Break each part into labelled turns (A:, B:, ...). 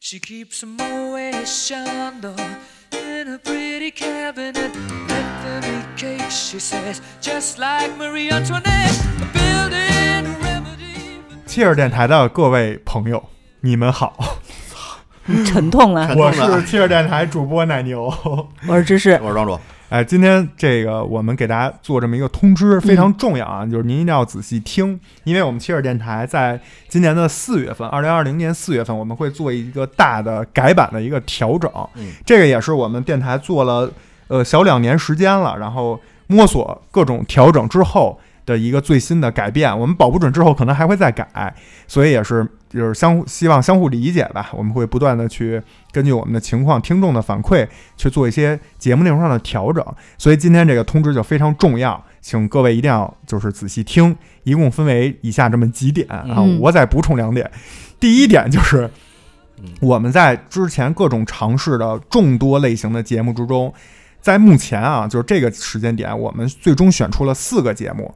A: She keeps a Moet Chandon in a pretty cabinet. Let them eat cake, she says, just like Marie Antoinette. Building a remedy.
B: 切尔电台的各位朋友，你们好，
C: 沉痛啊！
B: 我是切尔电台主播奶牛。
C: 我是芝士，
D: 我是庄主，
B: 哎，今天这个我们给大家做这么一个通知，非常重要啊，就是您一定要仔细听，因为我们切尔电台在今年的四月份，二零二零年四月份，我们会做一个大的改版的一个调整，
D: 嗯。
B: 这个也是我们电台做了呃小两年时间了，然后摸索各种调整之后的一个最新的改变，我们保不准之后可能还会再改，所以也是就是相互希望相互理解吧，我们会不断的去根据我们的情况、听众的反馈去做一些节目内容上的调整，所以今天这个通知就非常重要，请各位一定要就是仔细听，一共分为以下这么几点啊，
C: 嗯
B: 我再补充两点，第一点就是
D: 嗯。
B: 我们在之前各种尝试的众多类型的节目之中，在目前啊，就是这个时间点，我们最终选出了四个节目，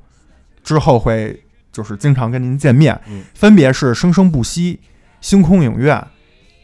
B: 之后会就是经常跟您见面，
D: 嗯
B: 分别是《生生不息》、星空影院、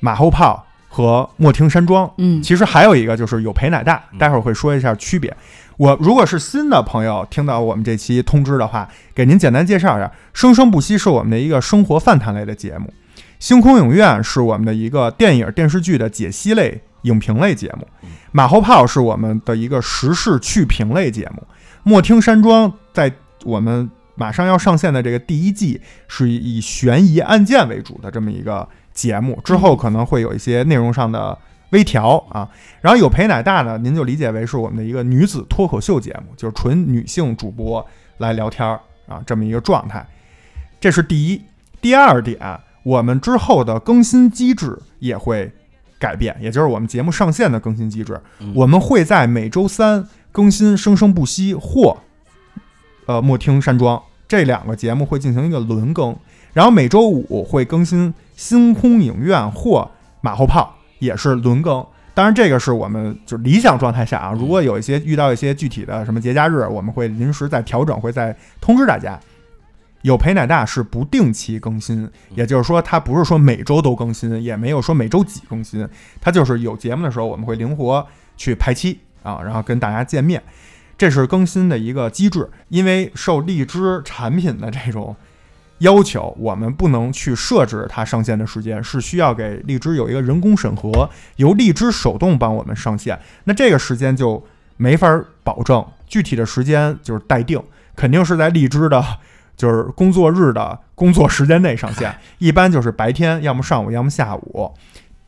B: 马后炮和莫听山庄。
C: 嗯，
B: 其实还有一个就是有陪奶大，
D: 嗯
B: 待会儿会说一下区别。我如果是新的朋友听到我们这期通知的话，给您简单介绍一下，《生生不息》是我们的一个生活饭谈类的节目，《星空影院》是我们的一个电影电视剧的解析类影评类节目，
D: 嗯《
B: 马后炮》是我们的一个时事趣评类节目，《莫听山庄》在我们马上要上线的这个第一季是以悬疑案件为主的这么一个节目，之后可能会有一些内容上的微调啊。然后有陪奶大呢，您就理解为是我们的一个女子脱口秀节目，就是纯女性主播来聊天儿啊，这么一个状态。这是第一。第二点，我们之后的更新机制也会改变，也就是我们节目上线的更新机制。我们会在每周三更新《生生不息》或呃莫听山庄这两个节目会进行一个轮更，然后每周五会更新《星空影院》或马后炮，也是轮更。当然，这个是我们就理想状态下啊，如果有一些遇到一些具体的什么节假日，我们会临时再调整，会再通知大家。有陪奶大是不定期更新，也就是说，它不是说每周都更新，也没有说每周几更新，它就是有节目的时候，我们会灵活去排期啊，然后跟大家见面。这是更新的一个机制，因为受荔枝产品的这种要求，我们不能去设置它上线的时间，是需要给荔枝有一个人工审核，由荔枝手动帮我们上线。那这个时间就没法保证，具体的时间就是待定，肯定是在荔枝的，就是工作日的工作时间内上线，一般就是白天，要么上午，要么下午。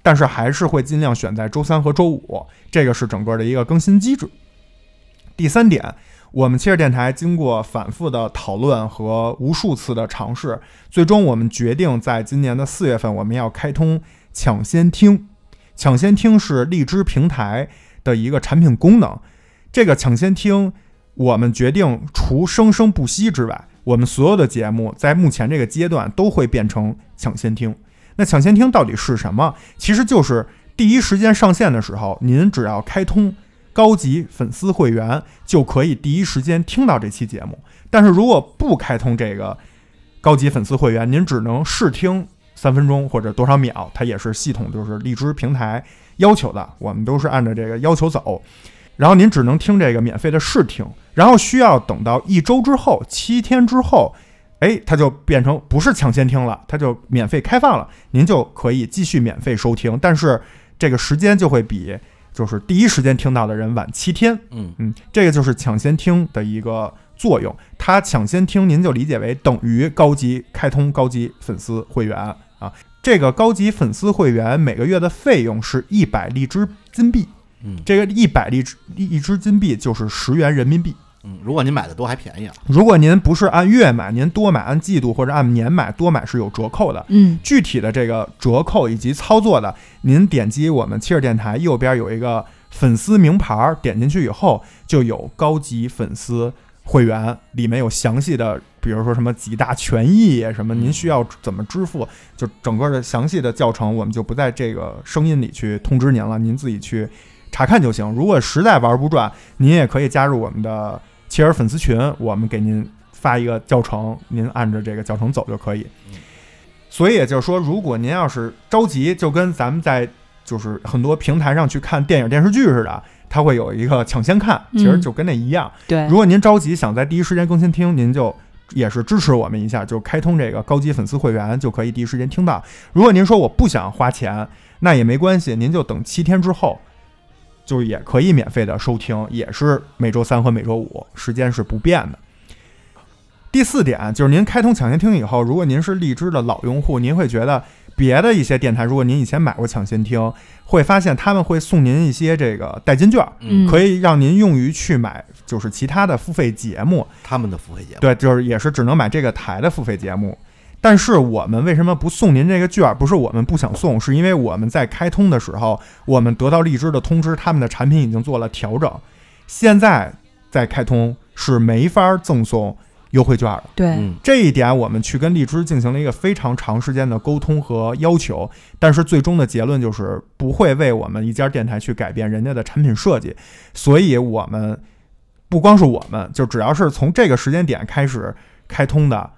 B: 但是还是会尽量选在周三和周五，这个是整个的一个更新机制。第三点，我们切尔电台经过反复的讨论和无数次的尝试，最终我们决定在今年的四月份，我们要开通抢先听。抢先听是荔枝平台的一个产品功能。这个抢先听，我们决定除生生不息之外，我们所有的节目在目前这个阶段都会变成抢先听。那抢先听到底是什么？其实就是第一时间上线的时候，您只要开通高级粉丝会员，就可以第一时间听到这期节目。但是如果不开通这个高级粉丝会员，您只能试听三分钟或者多少秒，它也是系统就是荔枝平台要求的，我们都是按照这个要求走。然后您只能听这个免费的试听，然后需要等到一周之后，七天之后，哎，它就变成不是抢先听了，它就免费开放了，您就可以继续免费收听，但是这个时间就会比就是第一时间听到的人晚七天。
D: 嗯
B: 嗯，这个就是抢先听的一个作用。它抢先听，您就理解为等于高级开通高级粉丝会员啊。这个高级粉丝会员每个月的费用是一百荔枝金币，
D: 嗯
B: 这个一百荔枝一支金币就是十元人民币。
D: 嗯，如果您买的多还便宜啊，
B: 如果您不是按月买，您多买按季度或者按年买，多买是有折扣的。
C: 嗯
B: 具体的这个折扣以及操作的，您点击我们切尔电台右边有一个粉丝名牌儿，点进去以后就有高级粉丝会员，里面有详细的，比如说什么几大权益，什么您需要怎么支付，就整个的详细的教程，我们就不在这个声音里去通知您了，您自己去查看就行。如果实在玩不转，您也可以加入我们的切尔粉丝群，我们给您发一个教程，您按着这个教程走就可以。所以也就是说，如果您要是着急，就跟咱们在就是很多平台上去看电影电视剧似的，它会有一个抢先看，其实
C: 嗯
B: 就跟那一样。
C: 对
B: 如，果您着急想在第一时间更新听，您就也是支持我们一下，就开通这个高级粉丝会员，就可以第一时间听到。如果您说我不想花钱，那也没关系，您就等七天之后，就是也可以免费的收听，也是每周三和每周五，时间是不变的。第四点就是您开通抢先听以后，如果您是荔枝的老用户，您会觉得别的一些电台，如果您以前买过抢先听，会发现他们会送您一些这个代金券，
C: 嗯
B: 可以让您用于去买就是其他的付费节目。
D: 他们的付费节目，
B: 对，就是也是只能买这个台的付费节目。但是我们为什么不送您这个券儿？不是我们不想送，是因为我们在开通的时候，我们得到荔枝的通知，他们的产品已经做了调整，现在在开通是没法赠送优惠券的。
C: 对，
D: 嗯，
B: 这一点我们去跟荔枝进行了一个非常长时间的沟通和要求，但是最终的结论就是不会为我们一家电台去改变人家的产品设计，所以我们不光是我们，就只要是从这个时间点开始开通的，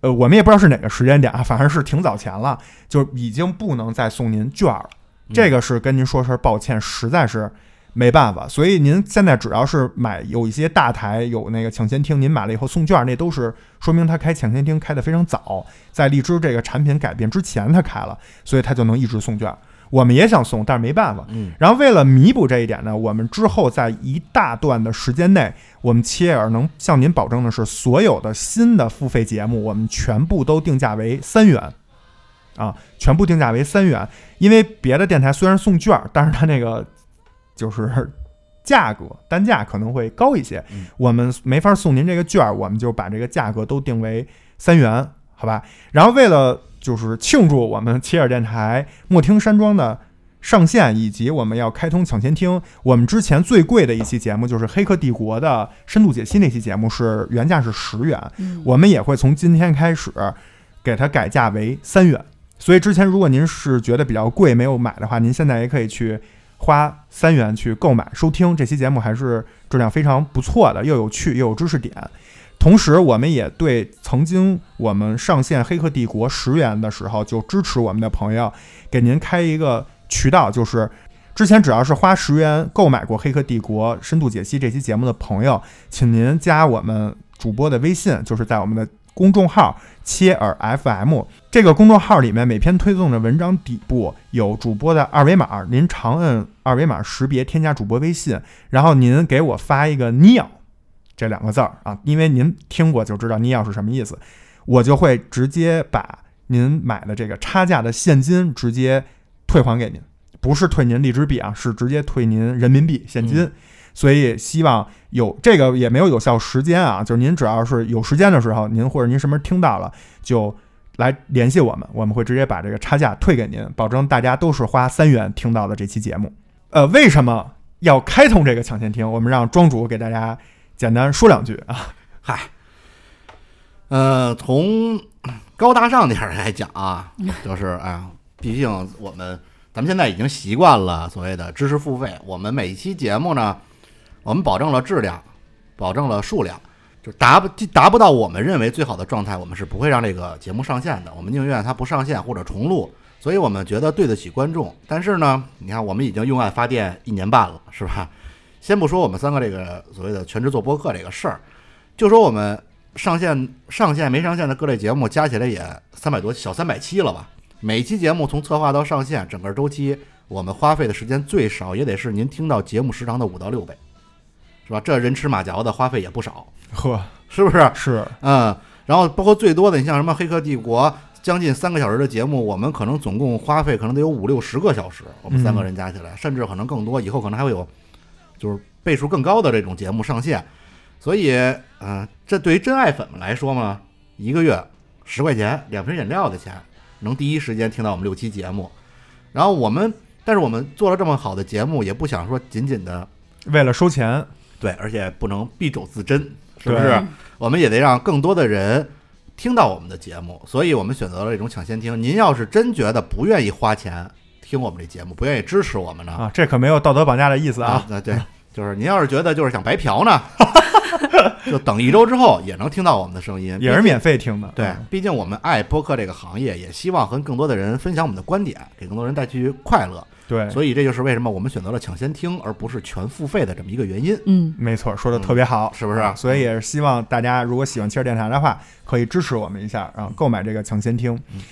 B: 呃，我们也不知道是哪个时间点啊，反正是挺早前了，就已经不能再送您券了。这个是跟您说声抱歉，实在是没办法。所以您现在只要是买有一些大台有那个抢先听，您买了以后送券，那都是说明他开抢先听开得非常早，在荔枝这个产品改变之前他开了，所以他就能一直送券。我们也想送，但是没办法。
D: 嗯，
B: 然后为了弥补这一点呢，我们之后在一大段的时间内，我们切尔能向您保证的是，所有的新的付费节目，我们全部都定价为三元，啊，全部定价为三元。因为别的电台虽然送券儿，但是它那个就是价格单价可能会高一些
D: 嗯，
B: 我们没法送您这个券儿，我们就把这个价格都定为三元，好吧？然后为了就是庆祝我们切尔电台莫听山庄的上线，以及我们要开通抢先听，我们之前最贵的一期节目就是《黑客帝国》的深度解析那期节目是原价是十元，
C: 嗯
B: 我们也会从今天开始给它改价为三元。所以之前如果您是觉得比较贵没有买的话，您现在也可以去花三元去购买收听这期节目，还是质量非常不错的，又有趣又有知识点。同时，我们也对曾经我们上线《黑客帝国》十元的时候就支持我们的朋友，给您开一个渠道，就是之前只要是花十元购买过《黑客帝国》深度解析这期节目的朋友，请您加我们主播的微信，就是在我们的公众号“切尔 FM” 这个公众号里面，每篇推送的文章底部有主播的二维码，您长按二维码识别添加主播微信，然后您给我发一个 “neo” 这两个字儿啊，因为您听过就知道 “neo” 是什么意思，我就会直接把您买的这个差价的现金直接退还给您，不是退您荔枝币啊，是直接退您人民币现金。
D: 嗯
B: 所以希望有这个也没有有效时间啊，就是您只要是有时间的时候，您或者您什么时候听到了，就来联系我们，我们会直接把这个差价退给您，保证大家都是花三元听到的这期节目。呃，为什么要开通这个抢先听？我们让庄主给大家简单说两句啊。
D: 嗨，呃，从高大上点儿来讲啊，就是哎呀，毕竟我们咱们现在已经习惯了所谓的知识付费，我们每一期节目呢，我们保证了质量，保证了数量，就达不达不到我们认为最好的状态，我们是不会让这个节目上线的，我们宁愿它不上线或者重录。所以我们觉得对得起观众，但是呢，你看我们已经用爱发电一年半了，是吧？先不说我们三个这个所谓的全职做播客这个事儿，就说我们上线、上线没上线的各类节目加起来也三百多小三百期了吧？每期节目从策划到上线，整个周期我们花费的时间最少也得是您听到节目时长的五到六倍，是吧？这人吃马嚼的花费也不少，
B: 呵，
D: 是不是？
B: 是
D: 嗯，然后包括最多的，你像什么《黑客帝国》，将近三个小时的节目，我们可能总共花费可能得有五六十个小时，我们三个人加起来，甚至可能更多，以后可能还会有就是倍数更高的这种节目上线。所以，嗯、这对于真爱粉们来说嘛，一个月十块钱，两瓶饮料的钱，能第一时间听到我们六期节目。然后我们，但是我们做了这么好的节目，也不想说仅仅的
B: 为了收钱，
D: 对，而且不能敝帚自珍，是不是？我们也得让更多的人听到我们的节目，所以我们选择了这种抢先听。您要是真觉得不愿意花钱听我们这节目，不愿意支持我们呢？
B: 啊，这可没有道德绑架的意思啊。
D: 啊对，就是您要是觉得就是想白嫖呢，就等一周之后也能听到我们的声音，
B: 也是免费听的。
D: 对
B: 嗯，
D: 毕竟我们爱播客这个行业，也希望和更多的人分享我们的观点，给更多人带去快乐。
B: 对，
D: 所以这就是为什么我们选择了抢先听，而不是全付费的这么一个原因。
C: 嗯，
B: 没错，说的特别好，
D: 是不是
B: 啊所以也是希望大家如果喜欢汽车电台的话，可以支持我们一下，然后购买这个抢先听。
D: 嗯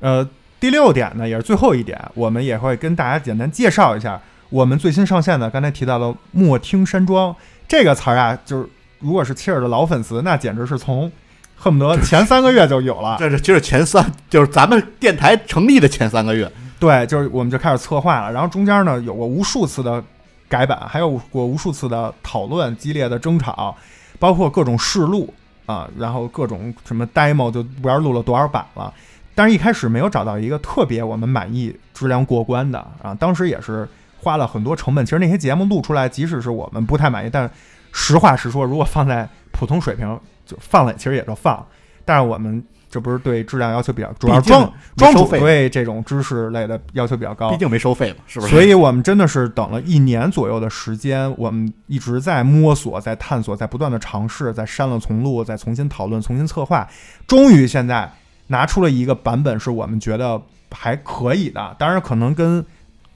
B: 呃，第六点呢，也是最后一点，我们也会跟大家简单介绍一下我们最新上线的，刚才提到的“莫听山庄”这个词儿啊，就是如果是切尔的老粉丝，那简直是从恨不得前三个月就有了。
D: 这是就是前三，就是咱们电台成立的前三个月。
B: 对，就是我们就开始策划了，然后中间呢有过无数次的改版，还有过无数次的讨论、激烈的争吵，包括各种试录啊，然后各种什么 demo 就不知道录了多少版了。但是一开始没有找到一个特别我们满意、质量过关的啊，当时也是花了很多成本。其实那些节目录出来，即使是我们不太满意，但实话实说，如果放在普通水平，就放了，其实也就放。但是我们这不是对质量要求比较，主要
D: 毕竟
B: 庄
D: 没
B: 庄主对这种知识类的要求比较高
D: 毕。竟没收费嘛，是不是？
B: 所以我们真的是等了一年左右的时间，我们一直在摸索、在探索、在不断的尝试，在删了重录，再重新讨论、重新策划，终于现在拿出了一个版本，是我们觉得还可以的。当然，可能跟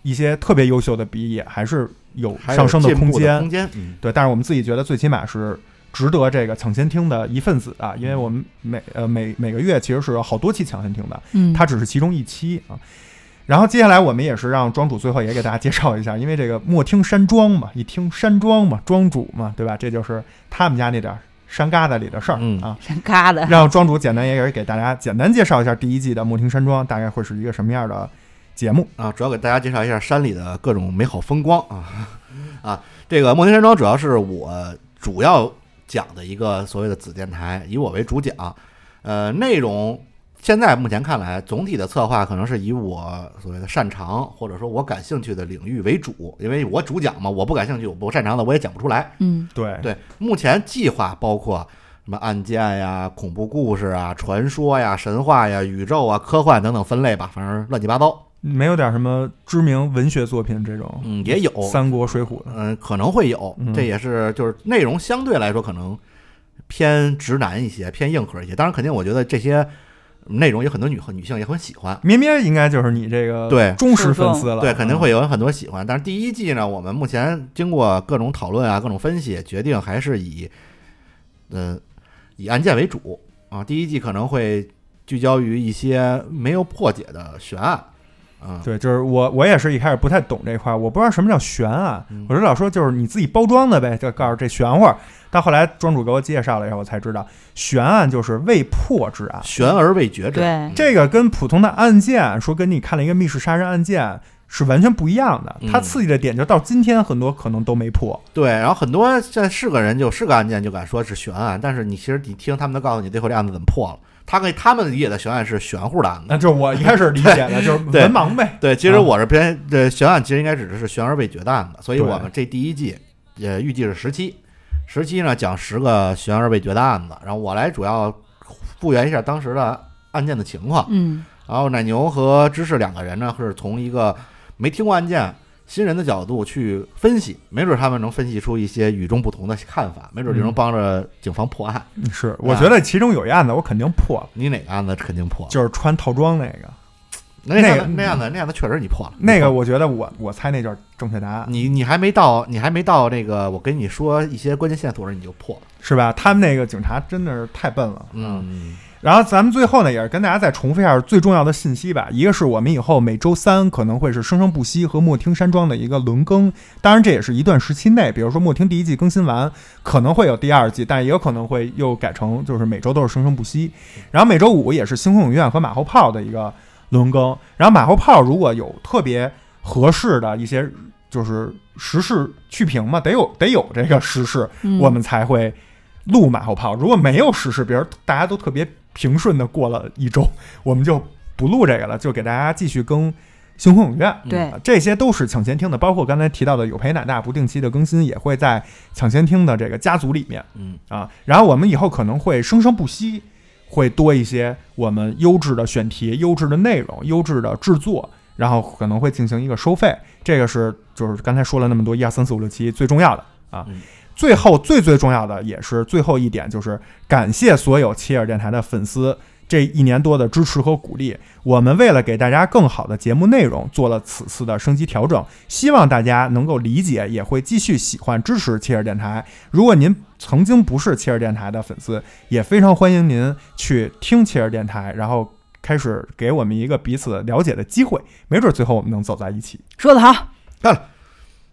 B: 一些特别优秀的比，也还是有上升
D: 的
B: 空间。
D: 空间，嗯，
B: 对，但是我们自己觉得最起码是值得这个抢先听的一份子啊，因为我们每呃每每个月其实是有好多期抢先听的，
C: 嗯，
B: 它只是其中一期啊。然后接下来我们也是让庄主最后也给大家介绍一下，因为这个莫听山庄嘛，一听山庄嘛，庄主嘛，对吧？这就是他们家那点儿山旮瘩里的事儿、
D: 嗯
B: 啊。
C: 山旮旯，
B: 让庄主简单也给大家简单介绍一下第一季的莫听山庄大概会是一个什么样的节目。
D: 啊，主要给大家介绍一下山里的各种美好风光啊 啊！这个莫听山庄主要是我主要讲的一个所谓的子电台，以我为主讲。呃，内容现在目前看来，总体的策划可能是以我所谓的擅长或者说我感兴趣的领域为主，因为我主讲嘛，我不感兴趣、我不擅长的我也讲不出来。
C: 嗯
B: 对，
D: 对，目前计划包括什么案件呀、恐怖故事啊、传说呀、神话呀、宇宙啊、科幻等等分类吧，反正乱七八糟。
B: 没有点什么知名文学作品这种，
D: 嗯，也有，
B: 三国、水浒的。
D: 嗯，可能会有
B: 嗯，
D: 这也是就是内容相对来说可能偏直男一些，偏硬核一些。当然，肯定我觉得这些内容有很多女女性也很喜欢。
B: 咩咩应该就是你这个
D: 对
B: 忠实粉丝了，
D: 对，肯定
B: 嗯
D: 会有很多喜欢。但是第一季呢，我们目前经过各种讨论啊、各种分析，决定还是以，呃，以案件为主啊。第一季可能会聚焦于一些没有破解的悬案，啊，
B: 对，就是我，我也是一开始不太懂这块儿，我不知道什么叫悬案，
D: 嗯
B: 我就老说就是你自己包装的呗，就告诉这玄乎儿。到后来庄主给我介绍了以后，我才知道悬案就是未破之案。
D: 悬而未决之案。
C: 对
B: 这个跟普通的案件说跟你看了一个密室杀人案件是完全不一样的，它
D: 嗯
B: 刺激的点就到今天很多可能都没破。
D: 对，然后很多现在是个人就是个案件就敢说是悬案，但是你其实你听他们都告诉你最后这案子怎么破了，他跟他们理解的悬案是悬乎的案子。
B: 那就是我一开始理解的就是
D: 对
B: 文盲呗。
D: 对，其实
B: 啊
D: 我是偏这悬案，其实应该指的是悬而未决的案子，所以我们这第一季也预计是十七，十七呢讲十个悬而未决的案子，然后我来主要复原一下当时的案件的情况，
C: 嗯
D: 然后奶牛和芝士两个人呢是从一个没听过案件。新人的角度去分析，没准他们能分析出一些与众不同的看法，没准就能
B: 嗯
D: 帮着警方破案。
B: 是，我觉得其中有一案子我肯定破了，
D: 你哪个案子肯定破了？
B: 就是穿套装那个。
D: 那
B: 那个
D: 那样子那样子确实你破了。
B: 那个我觉得我我猜那就是正确答案，
D: 你你还没到，你还没到那个我跟你说一些关键线索时你就破了。
B: 是吧？他们那个警察真的是太笨了。
D: 嗯，
B: 然后咱们最后呢，也是跟大家再重复一下最重要的信息吧。一个是我们以后每周三可能会是生生不息和莫听山庄的一个轮更，当然这也是一段时期内，比如说莫听第一季更新完，可能会有第二季，但也有可能会又改成就是每周都是生生不息。然后每周五也是星空影院和马后炮的一个轮更。然后马后炮如果有特别合适的一些就是时事去评嘛，得有得有这个时事，
C: 嗯，
B: 我们才会录马后炮。如果没有时事，比如大家都特别平顺的过了一周，我们就不录这个了，就给大家继续更星空影院。
C: 对
B: 啊这些都是抢先听的，包括刚才提到的有陪奶大不定期的更新，也会在抢先听的这个家族里面
D: 嗯
B: 啊。然后我们以后可能会生生不息，会多一些我们优质的选题、优质的内容、优质的制作，然后可能会进行一个收费。这个是就是刚才说了那么多一二三四五六七最重要的啊。
D: 嗯
B: 最后最最重要的也是最后一点，就是感谢所有切尔电台的粉丝这一年多的支持和鼓励。我们为了给大家更好的节目内容，做了此次的升级调整，希望大家能够理解，也会继续喜欢支持切尔电台。如果您曾经不是切尔电台的粉丝，也非常欢迎您去听切尔电台，然后开始给我们一个彼此了解的机会，没准最后我们能走在一起。
C: 说得好，干了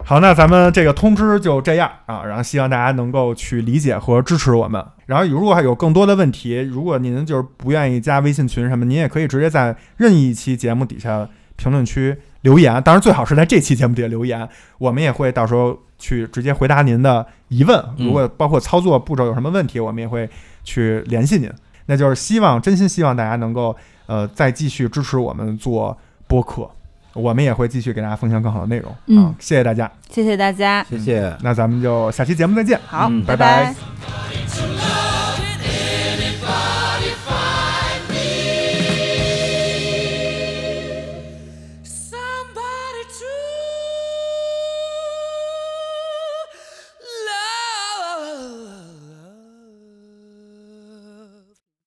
B: 好，那咱们这个通知就这样啊，然后希望大家能够去理解和支持我们。然后如果还有更多的问题，如果您就是不愿意加微信群什么，您也可以直接在任意一期节目底下评论区留言，当然最好是在这期节目底下留言，我们也会到时候去直接回答您的疑问。
D: 嗯
B: 如果包括操作步骤有什么问题，我们也会去联系您。那就是希望，真心希望大家能够呃再继续支持我们做播客，我们也会继续给大家分享更好的内容。
C: 嗯
B: 啊，谢谢大家。
C: 谢谢大家，
D: 谢谢。
B: 那咱们就下期节目再见。
C: 好，
D: 嗯
C: 拜
B: 拜拜
C: 拜